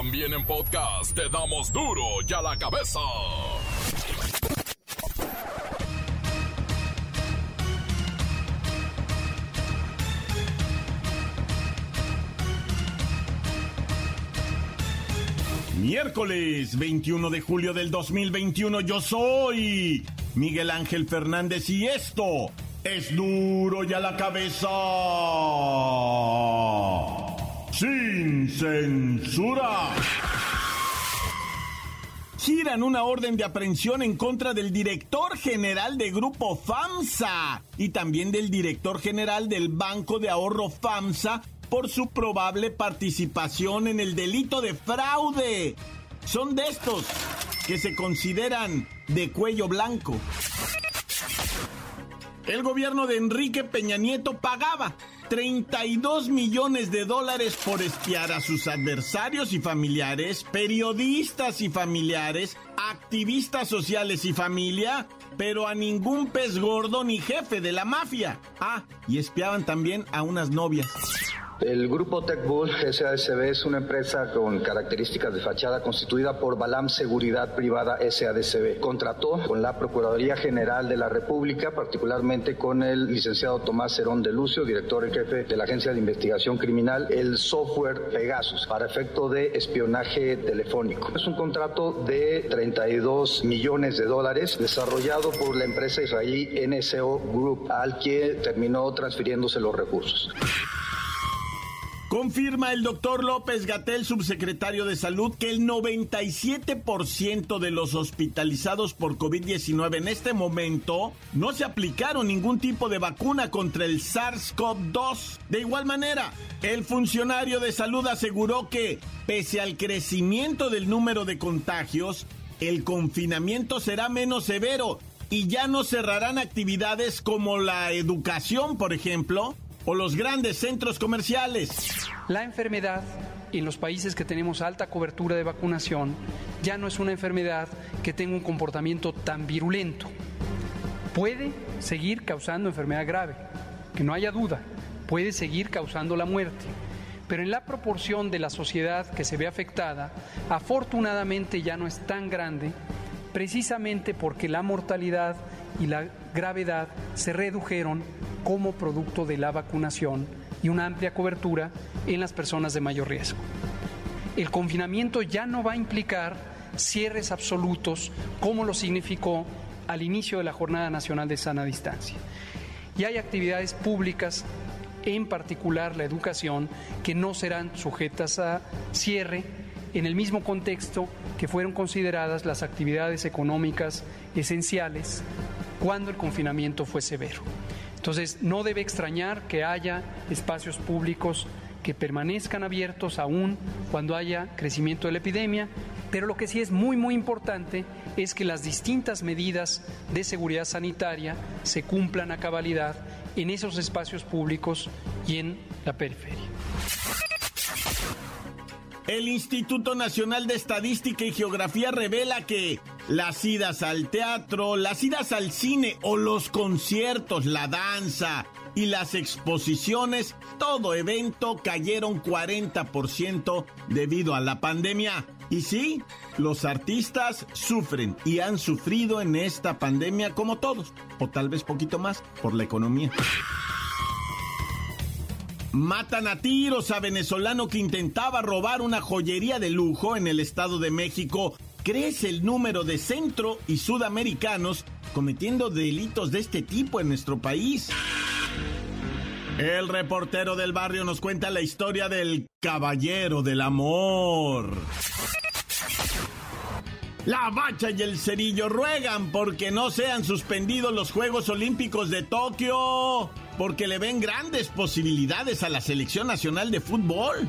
También en podcast te damos duro y a la cabeza. Miércoles 21 de julio del 2021 yo soy Miguel Ángel Fernández y esto es duro y a la cabeza. Sin censura. Giran una orden de aprehensión en contra del director general de Grupo FAMSA y también del director general del Banco de Ahorro FAMSA por su probable participación en el delito de fraude. Son de estos que se consideran de cuello blanco. El gobierno de Enrique Peña Nieto pagaba 32 millones de dólares por espiar a sus adversarios y familiares, periodistas y familiares, activistas sociales y familia, pero a ningún pez gordo ni jefe de la mafia. Ah, y espiaban también a unas novias. El grupo TechBull SADCB es una empresa con características de fachada constituida por Balam Seguridad Privada SADCB. Contrató con la Procuraduría General de la República, particularmente con el licenciado Tomás Herón de Lucio, director en jefe de la Agencia de Investigación Criminal, el software Pegasus para efecto de espionaje telefónico. Es un contrato de 32 millones de dólares desarrollado por la empresa israelí NSO Group, al que terminó transfiriéndose los recursos. Confirma el doctor López Gatel, subsecretario de Salud, que el 97% de los hospitalizados por COVID-19 en este momento no se aplicaron ningún tipo de vacuna contra el SARS-CoV-2. De igual manera, el funcionario de salud aseguró que, pese al crecimiento del número de contagios, el confinamiento será menos severo y ya no cerrarán actividades como la educación, por ejemplo, o los grandes centros comerciales. La enfermedad en los países que tenemos alta cobertura de vacunación ya no es una enfermedad que tenga un comportamiento tan virulento. Puede seguir causando enfermedad grave, que no haya duda, puede seguir causando la muerte. Pero en la proporción de la sociedad que se ve afectada, afortunadamente ya no es tan grande, precisamente porque la mortalidad y la gravedad se redujeron como producto de la vacunación y una amplia cobertura en las personas de mayor riesgo. El confinamiento ya no va a implicar cierres absolutos como lo significó al inicio de la Jornada Nacional de Sana Distancia. Y hay actividades públicas, en particular la educación, que no serán sujetas a cierre en el mismo contexto que fueron consideradas las actividades económicas esenciales cuando el confinamiento fue severo. Entonces, no debe extrañar que haya espacios públicos que permanezcan abiertos aún cuando haya crecimiento de la epidemia, pero lo que sí es muy, muy importante es que las distintas medidas de seguridad sanitaria se cumplan a cabalidad en esos espacios públicos y en la periferia. El Instituto Nacional de Estadística y Geografía revela que las idas al teatro, las idas al cine o los conciertos, la danza y las exposiciones, todo evento cayeron 40% debido a la pandemia. Y sí, los artistas sufren y han sufrido en esta pandemia como todos, o tal vez poquito más por la economía. Matan a tiros a venezolano que intentaba robar una joyería de lujo en el Estado de México. Crece el número de centro y sudamericanos cometiendo delitos de este tipo en nuestro país. El reportero del barrio nos cuenta la historia del caballero del amor. La Bacha y el Cerillo ruegan porque no sean suspendidos los Juegos Olímpicos de Tokio, porque le ven grandes posibilidades a la Selección Nacional de Fútbol.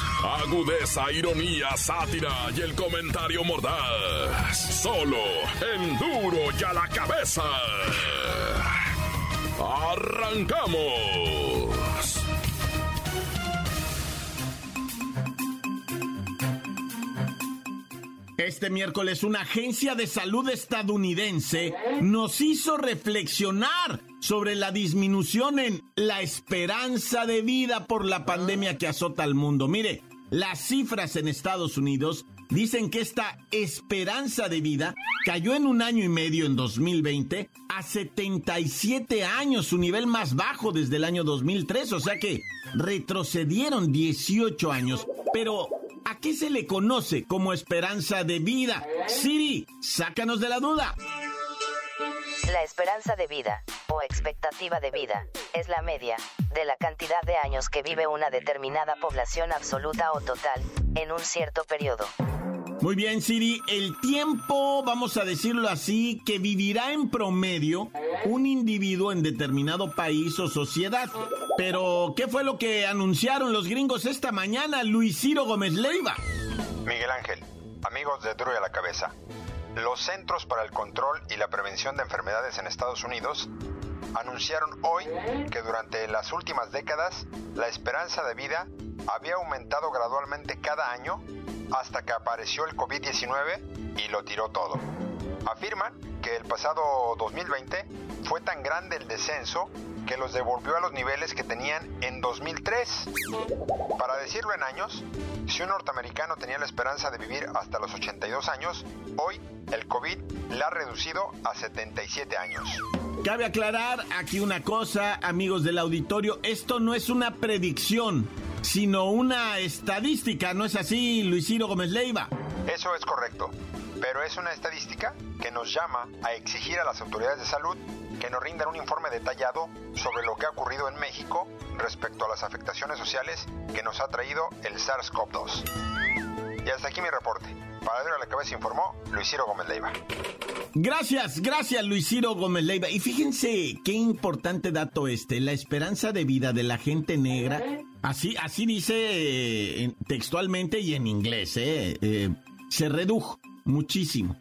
Agudeza, ironía, sátira y el comentario mordaz. Solo en duro y a la cabeza. ¡Arrancamos! Este miércoles una agencia de salud estadounidense nos hizo reflexionar sobre la disminución en la esperanza de vida por la pandemia que azota al mundo. Mire, las cifras en Estados Unidos dicen que esta esperanza de vida cayó en un año y medio en 2020 a 77 años, su nivel más bajo desde el año 2003, o sea que retrocedieron 18 años. Pero ¿A qué se le conoce como esperanza de vida? Siri, sácanos de la duda. La esperanza de vida, o expectativa de vida, es la media de la cantidad de años que vive una determinada población absoluta o total en un cierto periodo. Muy bien, Siri. El tiempo, vamos a decirlo así, que vivirá en promedio un individuo en determinado país o sociedad. Pero, ¿qué fue lo que anunciaron los gringos esta mañana, Luis Ciro Gómez Leiva? Miguel Ángel, amigos de Duro a la Cabeza. Los Centros para el Control y la Prevención de Enfermedades en Estados Unidos anunciaron hoy que durante las últimas décadas la esperanza de vida había aumentado gradualmente cada año hasta que apareció el COVID-19 y lo tiró todo. Afirman que el pasado 2020 fue tan grande el descenso que los devolvió a los niveles que tenían en 2003. Para decirlo en años, si un norteamericano tenía la esperanza de vivir hasta los 82 años, hoy el COVID la ha reducido a 77 años. Cabe aclarar aquí una cosa, amigos del auditorio, esto no es una predicción sino una estadística, ¿no es así, Luis Ciro Gómez Leiva? Eso es correcto, pero es una estadística que nos llama a exigir a las autoridades de salud que nos rindan un informe detallado sobre lo que ha ocurrido en México respecto a las afectaciones sociales que nos ha traído el SARS-CoV-2. Y hasta aquí mi reporte. Para a la cabeza informó Luis Ciro Gómez Leiva. Gracias, gracias Luis Ciro Gómez Leiva. Y fíjense qué importante dato este, la esperanza de vida de la gente negra. Así, así dice eh, textualmente y en inglés, eh, eh, se redujo muchísimo.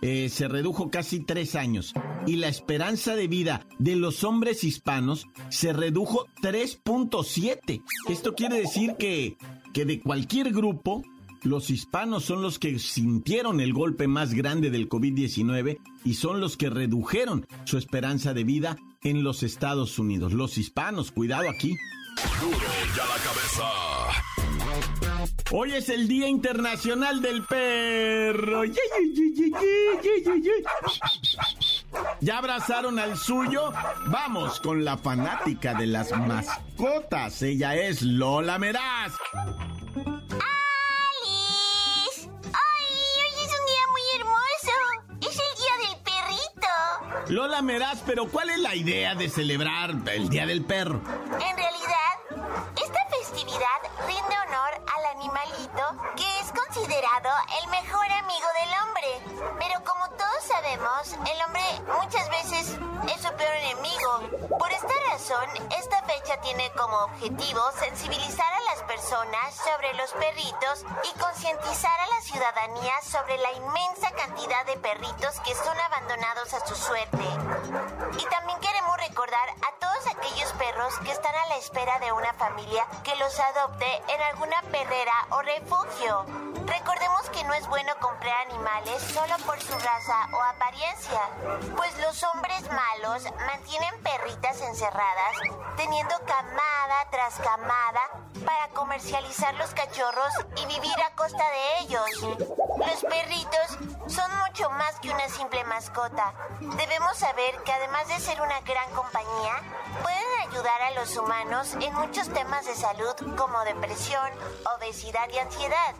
se redujo casi tres años. Y la esperanza de vida de los hombres hispanos se redujo 3.7. Esto quiere decir que, que de cualquier grupo, los hispanos son los que sintieron el golpe más grande del COVID-19 y son los que redujeron su esperanza de vida en los Estados Unidos. Los hispanos, cuidado aquí. Hoy es el Día Internacional del Perro. ¿Ya abrazaron al suyo? Vamos con la fanática de las mascotas. Ella es Lola Meraz. Lola Meraz, pero ¿cuál es la idea de celebrar el Día del Perro? En realidad, considerado el mejor amigo del hombre. Pero como todos sabemos, el hombre muchas veces es su peor enemigo. Esta fecha tiene como objetivo sensibilizar a las personas sobre los perritos y concientizar a la ciudadanía sobre la inmensa cantidad de perritos que son abandonados a su suerte. Y también queremos recordar a todos aquellos perros que están a la espera de una familia que los adopte en alguna perrera o refugio. Recordemos que no es bueno comprar animales solo por su raza o apariencia, pues los hombres malos mantienen perritas encerradas, teniendo camada tras camada para comercializar los cachorros y vivir a costa de ellos. Los perritos son mucho más que una simple mascota. Debemos saber que además de ser una gran compañía, pueden ayudar a los humanos en muchos temas de salud como depresión, obesidad y ansiedad.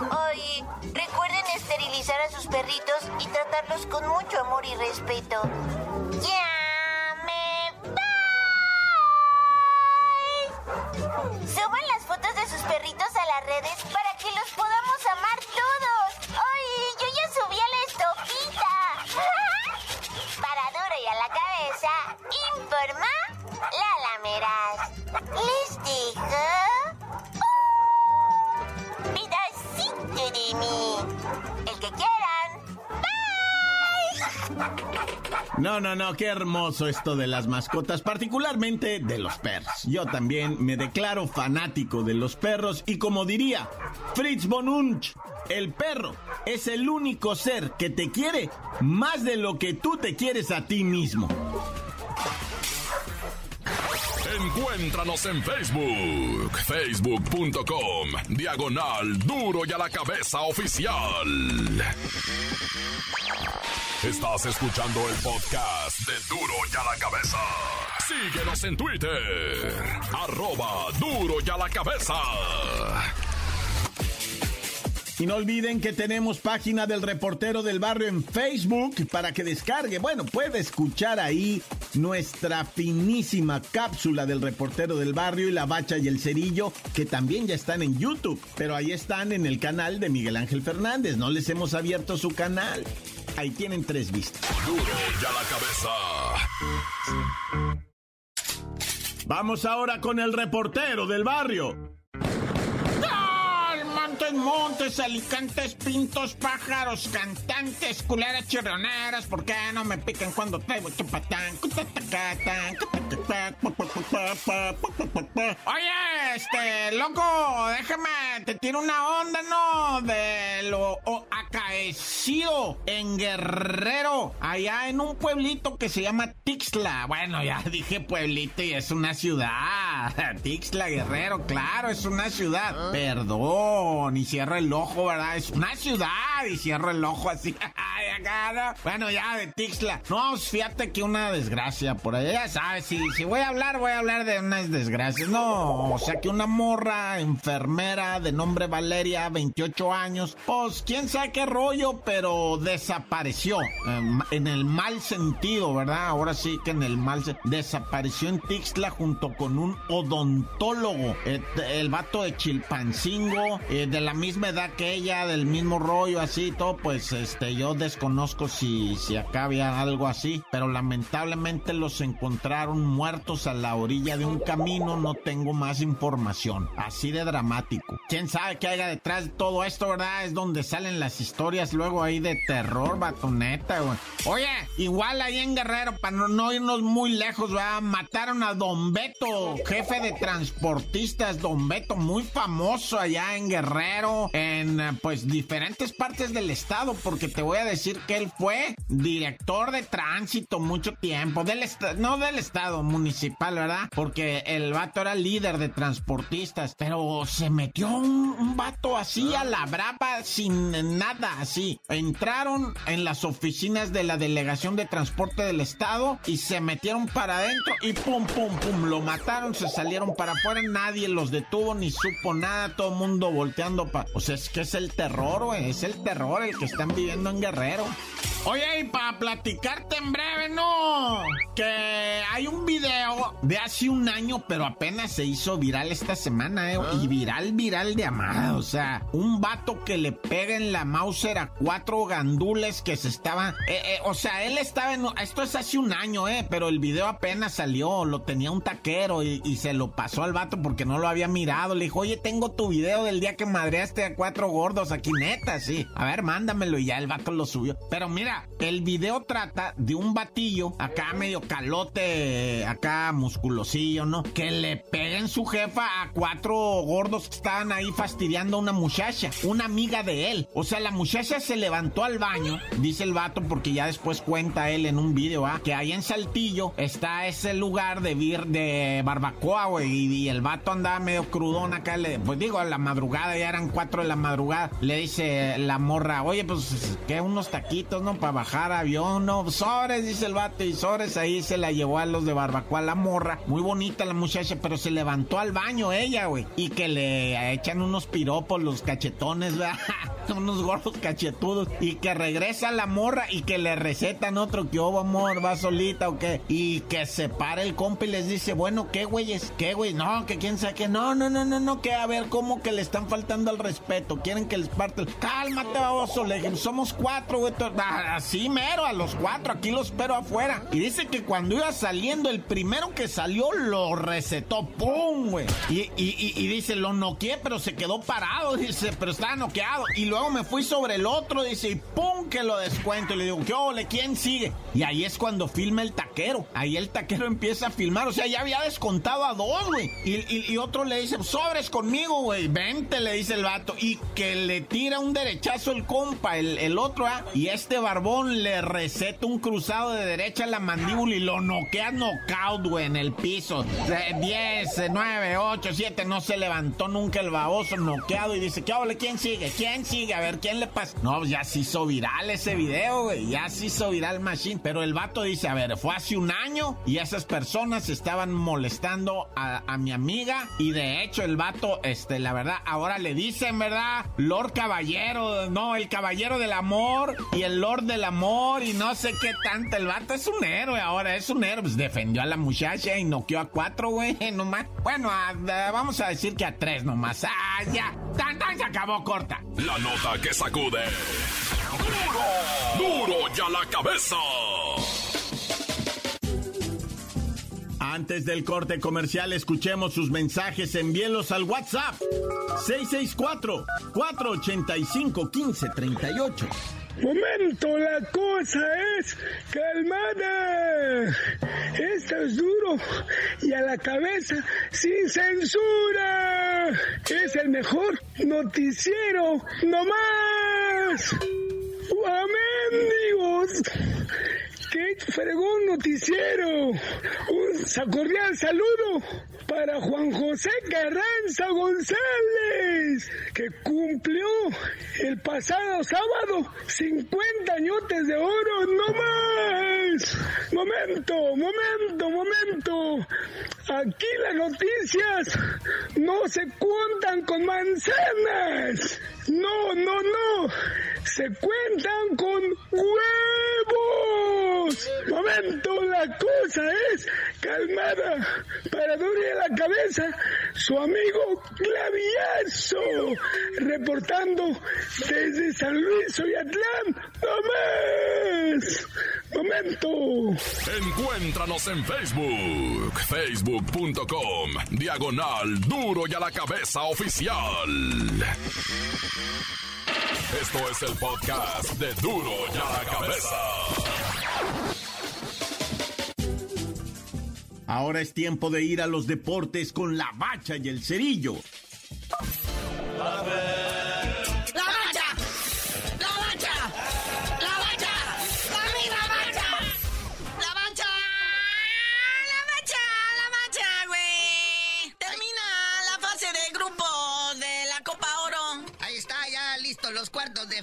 Hoy, recuerden esterilizar a sus perritos y tratarlos con mucho amor y respeto. ¡Ya Suban las fotos de sus perritos a las redes para que los podamos amar todos. ¡Ay, yo ya subí a la estopita! Para duro y a la cabeza, informa la lamerás. Les digo... ¡Oh! ¡Pedacito de mí! El que quiera. No, no, no, qué hermoso esto de las mascotas, particularmente de los perros. Yo también me declaro fanático de los perros y como diría Fritz Bonunch, el perro es el único ser que te quiere más de lo que tú te quieres a ti mismo. Encuéntranos en Facebook, facebook.com, diagonal duro y a la cabeza oficial. Estás escuchando el podcast de duro y a la cabeza. Síguenos en Twitter, arroba duro y a la cabeza. Y no olviden que tenemos página del reportero del barrio en Facebook para que descargue. Bueno, puede escuchar ahí nuestra finísima cápsula del reportero del barrio y la bacha y el cerillo, que también ya están en YouTube. Pero ahí están en el canal de Miguel Ángel Fernández. No les hemos abierto su canal. Ahí tienen tres vistas. Duro y a la cabeza. Vamos ahora con el reportero del barrio. Montes, montes, alicantes, pintos, pájaros, cantantes, culeras, chirrioneras, ¿por qué no me pican cuando traigo chupatán? Oye, este, loco, déjame, te tiro una onda, ¿no? De lo acaecido en Guerrero, allá en un pueblito que se llama Tixla. Bueno, ya dije pueblito y es una ciudad. Tixla, Guerrero, claro, es una ciudad. Perdón, y cierra el ojo, ¿verdad? Es una ciudad y cierra el ojo así. Bueno, ya de Tixla. No, fíjate que una desgracia por allá, ya sabes, si, voy a hablar, voy a hablar de unas desgracias. No, o sea que una morra enfermera de nombre Valeria, 28 años, pues quién sabe qué rollo, pero desapareció. En, en el mal sentido, ¿verdad? Ahora sí que en el mal sentido. Desapareció en Tixla junto con un odontólogo. El, vato de Chilpancingo, eh, de la misma edad que ella, del mismo rollo, así, todo, pues este, yo desconozco si, si acá había algo así, pero lamentablemente los encontraron muertos a la orilla de un camino, no tengo más información, así de dramático. ¿Quién sabe qué haya detrás de todo esto, verdad? Es donde salen las historias luego ahí de terror, batoneta. Oye, igual ahí en Guerrero, para no, no irnos muy lejos. Mataron a Don Beto, jefe de transportistas, Don Beto, muy famoso allá en Guerrero, en pues diferentes partes del estado, porque te voy a decir que él fue director de tránsito mucho tiempo, del no del estado municipal, ¿verdad? Porque el vato era líder de transportistas, pero se metió un, un vato así a la brava sin nada, así. Entraron en las oficinas de la delegación de transporte del estado y se metieron para adentro y pum, pum, pum, lo mataron, se salieron para afuera, nadie los detuvo ni supo nada, todo el mundo volteando para... O sea, es que es el terror, güey, es el terror el que están viviendo en Guerrero. Wow. Oye, y para platicarte en breve, ¿no? Que hay un video de hace un año, pero apenas se hizo viral esta semana, ¿eh? Y viral, viral de amada. O sea, un vato que le pega en la Mauser a cuatro gandules que se estaban. Eh, eh, o sea, él estaba en. Esto es hace un año, ¿eh? Pero el video apenas salió. Lo tenía un taquero y, y se lo pasó al vato porque no lo había mirado. Le dijo, oye, tengo tu video del día que madreaste a cuatro gordos aquí, neta, sí. A ver, mándamelo. Y ya el vato lo subió. Pero mira, el video trata de un batillo, acá medio calote, acá musculosillo, ¿no? Que le pega en su jefa a cuatro gordos que estaban ahí fastidiando a una muchacha, una amiga de él. O sea, la muchacha se levantó al baño, dice el vato, porque ya después cuenta él en un video, ¿ah? Que ahí en Saltillo está ese lugar de vir, de barbacoa, güey, y, y, el vato andaba medio crudón acá, le, pues digo, a la madrugada, ya eran cuatro de la madrugada, le dice la morra, oye, pues, que unos taquitos, ¿no? Para bajar avión, no, sobres, dice el vato, y sobres ahí se la llevó a los de barbacoa la morra, muy bonita la muchacha, pero se levantó al baño ella, güey, y que le echan unos piropos los cachetones, ¿verdad? unos gordos cachetudos, y que regresa la morra y que le recetan otro, que oh, amor, va solita o qué, y que se para el compa y les dice, bueno, ¿qué güeyes? ¿Qué güey? No, que quién sabe que no, no, no, no, no, que a ver, ¿cómo que le están faltando al respeto? ¿Quieren que les parte? Cálmate, baboso, le somos cuatro, güey, así mero, a los cuatro, aquí los espero afuera. Y dice que cuando iba saliendo, el primero que salió lo recetó, ¡pum, güey! Y, y, dice, lo noqueé, pero se quedó parado, dice, pero estaba noqueado. Y luego me fui sobre el otro, dice, y ¡pum! que lo descuento. Y le digo, ¿qué ole? ¿Quién sigue? Y ahí es cuando filma el taquero. Ahí el taquero empieza a filmar. O sea, ya había descontado a dos, güey. Y, y, otro le dice, sobres conmigo, güey. Vente, le dice el vato. Y que le tira un derechazo el compa, el, el otro, ¿ah? Y este barbón le receta un cruzado de derecha a la mandíbula y lo noquea knockout, güey, en el piso. 10, 9, 8, 7, no se levantó nunca el baboso noqueado y dice, ¿qué ole? ¿Quién sigue? ¿Quién sigue? A ver, ¿quién le pasa? No, ya se hizo viral ese video, güey. Ya se hizo viral Machine. Pero el vato dice, a ver, fue hace un año y esas personas estaban molestando a, a mi amiga y de hecho el vato, este, la verdad, ahora le dicen, ¿verdad? Lord Caballero, no, el Caballero del Amor y el Lord del Amor y no sé qué tanto. El vato es un héroe ahora, es un héroe. Pues defendió a la muchacha y noqueó a cuatro, güey, nomás. Bueno, vamos a decir que a tres nomás. Ah, ya. Tan, tan, se acabó corta. La nota que sacude. ¡Duro! ¡Duro ya la cabeza! Antes del corte comercial, escuchemos sus mensajes. Envíenlos al WhatsApp 664-485-1538. Momento, la cosa es calmada. Esto es duro y a la cabeza sin censura. Es el mejor noticiero, no más. Amén, Dios qué fregón noticiero. Un cordial saludo para Juan José Carranza González, que cumplió el pasado sábado 50 añotes de oro, no más. Momento, momento, momento. Aquí las noticias no se cuentan con manzanas. No, no, no. Se cuentan con huevos. Momento, la cosa es calmada. Para dormir la cabeza, su amigo Claviazo. Reportando desde San Luis Oyatlán. ¡No más! ¡Momento! Encuéntranos en Facebook. Facebook.com. Diagonal Duro y a la cabeza oficial. Esto es el podcast de Duro y a la cabeza. Ahora es tiempo de ir a los deportes con la bacha y el cerillo.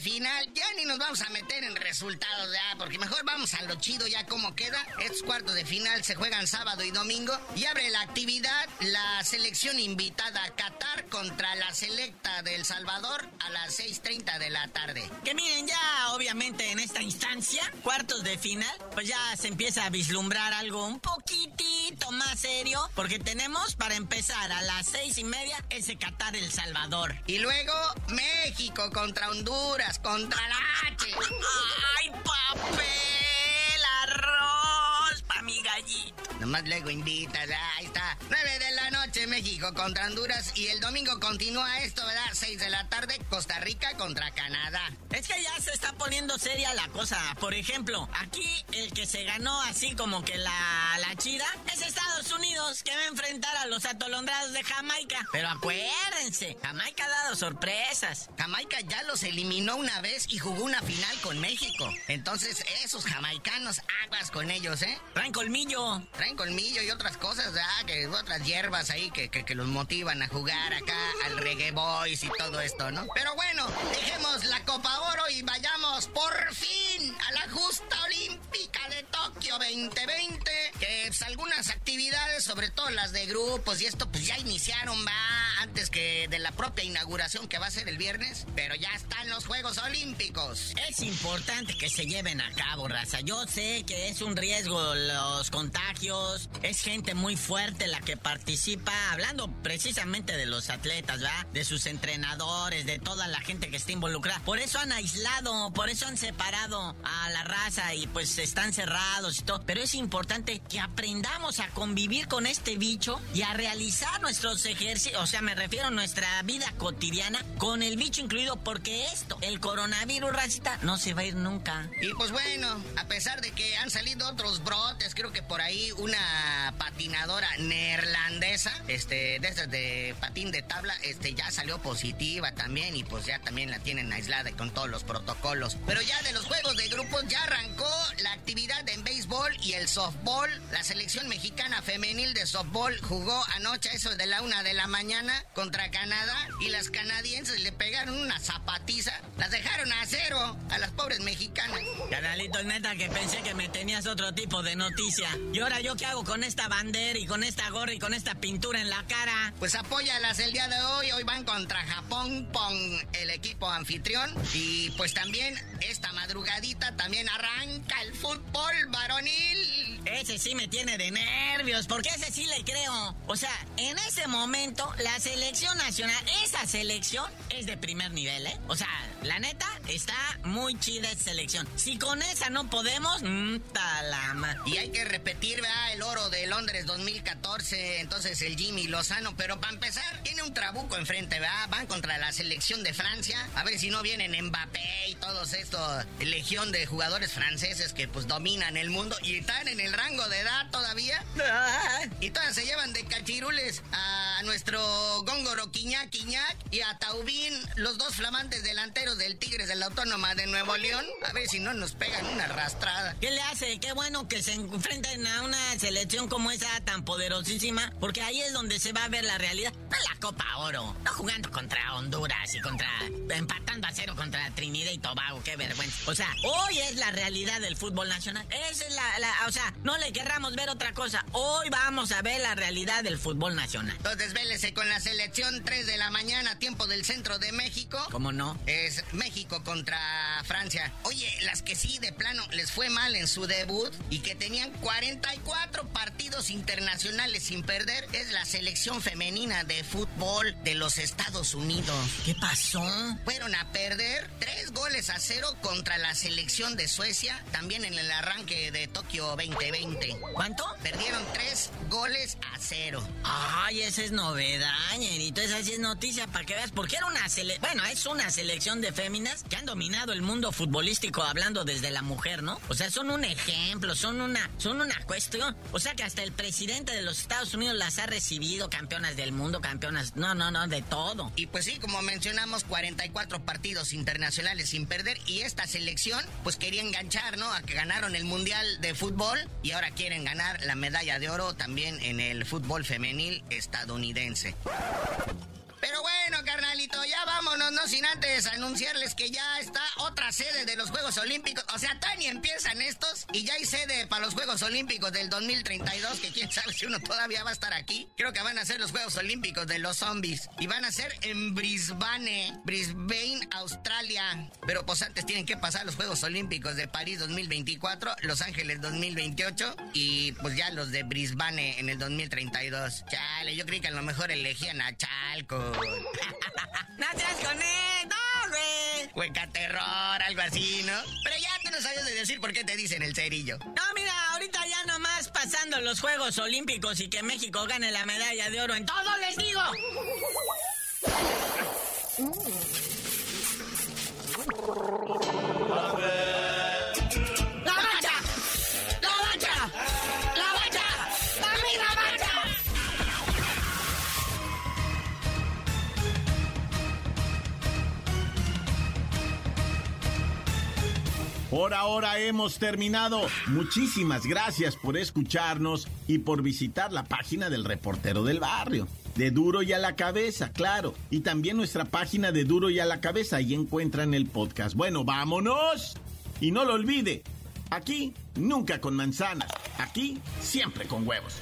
Final. Ya ni nos vamos a meter en resultados, ya, porque mejor vamos a lo chido ya como queda. Estos cuartos de final se juegan sábado y domingo y abre la actividad la selección invitada a Qatar contra la selecta del Salvador a las 6.30 de la tarde. Que miren, ya obviamente en esta instancia, cuartos de final, pues ya se empieza a vislumbrar algo un poquitito más serio, porque tenemos para empezar a las seis y media ese Qatar El Salvador. Y luego México Honduras, contra la H. ¡Ay, papel! Mi gallito. Nomás luego invitas, ahí está. 9 de la noche, México contra Honduras. Y el domingo continúa esto, ¿verdad? 6 de la tarde, Costa Rica contra Canadá. Es que ya se está poniendo seria la cosa. Por ejemplo, aquí el que se ganó así como que la, la chida es Estados Unidos, que va a enfrentar a los atolondrados de Jamaica. Pero acuérdense, Jamaica ha dado sorpresas. Jamaica ya los eliminó una vez y jugó una final con México. Entonces, esos jamaicanos, aguas con ellos, ¿eh? Traen colmillo. Traen colmillo y otras cosas, ¿verdad? Que otras hierbas ahí que, que, que los motivan a jugar acá al reggae boys y todo esto, ¿no? Pero bueno, dejemos la Copa Oro y vayamos por fin a la justa olímpica de Tokio 2020. Que pues, algunas actividades, sobre todo las de grupos y esto, pues ya iniciaron, va. antes que de la propia inauguración que va a ser el viernes, pero ya están los Juegos Olímpicos. Es importante que se lleven a cabo, raza. Yo sé que es un riesgo los contagios, es gente muy fuerte la que participa, hablando precisamente de los atletas, ¿verdad? De sus entrenadores, de toda la gente que está involucrada. Por eso han aislado, por eso han separado a la raza y pues están cerrados y todo. Pero es importante que aprendamos a convivir con este bicho y a realizar nuestros ejercicios, o sea, me refiero a nuestra vida cotidiana con el bicho incluido, porque esto, el coronavirus, racita, no se va a ir nunca. Y pues bueno, a pesar de que han salido otros brotes, creo que por ahí una patinadora neerlandesa, este, de esas de patín de tabla, este, ya salió positiva también y pues ya también la tienen aislada con todos los protocolos. Pero ya de los juegos de grupos ya arrancó la actividad en béisbol y el softball. La selección mexicana femenil de softball jugó anoche eso de la una de la mañana contra Canadá y las canadienses le pegaron una zapatiza. Las dejaron a cero a las pobres mexicanas. Canalito, neta que pensé que me tenías otro tipo de ¿Y ahora yo qué hago con esta bandera y con esta gorra y con esta pintura en la cara? Pues apóyalas el día de hoy. Hoy van contra Japón con el equipo anfitrión. Y pues también esta madrugadita también arranca el fútbol varonil. Ese sí me tiene de nervios, porque ese sí le creo. O sea, en ese momento, la selección nacional, esa selección es de primer nivel, ¿eh? O sea, la neta, está muy chida esa selección. Si con esa no podemos, mmm, talama. Y hay que repetir, ¿verdad? El oro de Londres 2014, entonces el Jimmy Lozano. Pero para empezar, tiene un trabuco enfrente, ¿verdad? Van contra la selección de Francia. A ver si no vienen Mbappé y todos estos, legión de jugadores franceses que pues dominan el mundo y están en el rango de edad todavía. Y todas se llevan de cachirules a nuestro Góngoro Quiñac Quiñac y a Taubín, los dos flamantes delanteros del Tigres de la Autónoma de Nuevo León. A ver si no nos pegan una arrastrada. ¿Qué le hace? Qué bueno que se enfrenten a una selección como esa tan poderosísima, porque ahí es donde se va a ver la realidad. No la Copa Oro, no jugando contra Honduras y contra. empatando a cero contra Trinidad y Tobago, qué vergüenza. O sea, hoy es la realidad del fútbol nacional. Esa es la, la o sea, no le querramos ver otra cosa. Hoy vamos a ver la realidad del fútbol nacional. Entonces, vélese con la selección 3 de la mañana, tiempo del centro de México. ¿Cómo no? Es México contra Francia. Oye, las que sí, de plano, les fue mal en su debut y que tenían 44 partidos internacionales sin perder, es la selección femenina de fútbol de los Estados Unidos. ¿Qué pasó? Fueron a perder tres goles a cero contra la selección de Suecia, también en el arranque de Tokio 2020. ¿Cuánto? Perdieron tres goles a cero. Ay, esa es novedad, ñerito. Esa sí es noticia para que veas. Porque era una selección. Bueno, es una selección de féminas que han dominado el mundo futbolístico hablando desde la mujer, ¿no? O sea, son un ejemplo, son una, son una cuestión. O sea que hasta el presidente de los Estados Unidos las ha recibido campeonas del mundo, campeonas. No, no, no, de todo. Y pues sí, como mencionamos, 44 partidos internacionales sin perder. Y esta selección, pues quería enganchar, ¿no? A que ganaron el Mundial de Fútbol y ahora quieren ganar la medalla de oro también en el fútbol femenil estadounidense. Pero bueno, carnalito, ya vámonos, no sin antes anunciarles que ya está otra sede de los Juegos Olímpicos. O sea, tan y empiezan estos y ya hay sede para los Juegos Olímpicos del 2032, que quién sabe si uno todavía va a estar aquí. Creo que van a ser los Juegos Olímpicos de los zombies. Y van a ser en Brisbane, Brisbane, Australia. Pero pues antes tienen que pasar los Juegos Olímpicos de París 2024, Los Ángeles 2028 y pues ya los de Brisbane en el 2032. Chale, yo creí que a lo mejor elegían a Chalco. ¡No seas con él! ¡No, güey! Hueca terror, algo así, ¿no? Pero ya tú no sabes de decir por qué te dicen el cerillo. No, mira, ahorita ya nomás pasando los Juegos Olímpicos y que México gane la medalla de oro en todo, les digo. ¡La Por ahora hemos terminado. Muchísimas gracias por escucharnos y por visitar la página del reportero del barrio. De Duro y a la cabeza, claro. Y también nuestra página de Duro y a la cabeza. Ahí encuentran el podcast. Bueno, vámonos. Y no lo olvide. Aquí nunca con manzanas. Aquí siempre con huevos.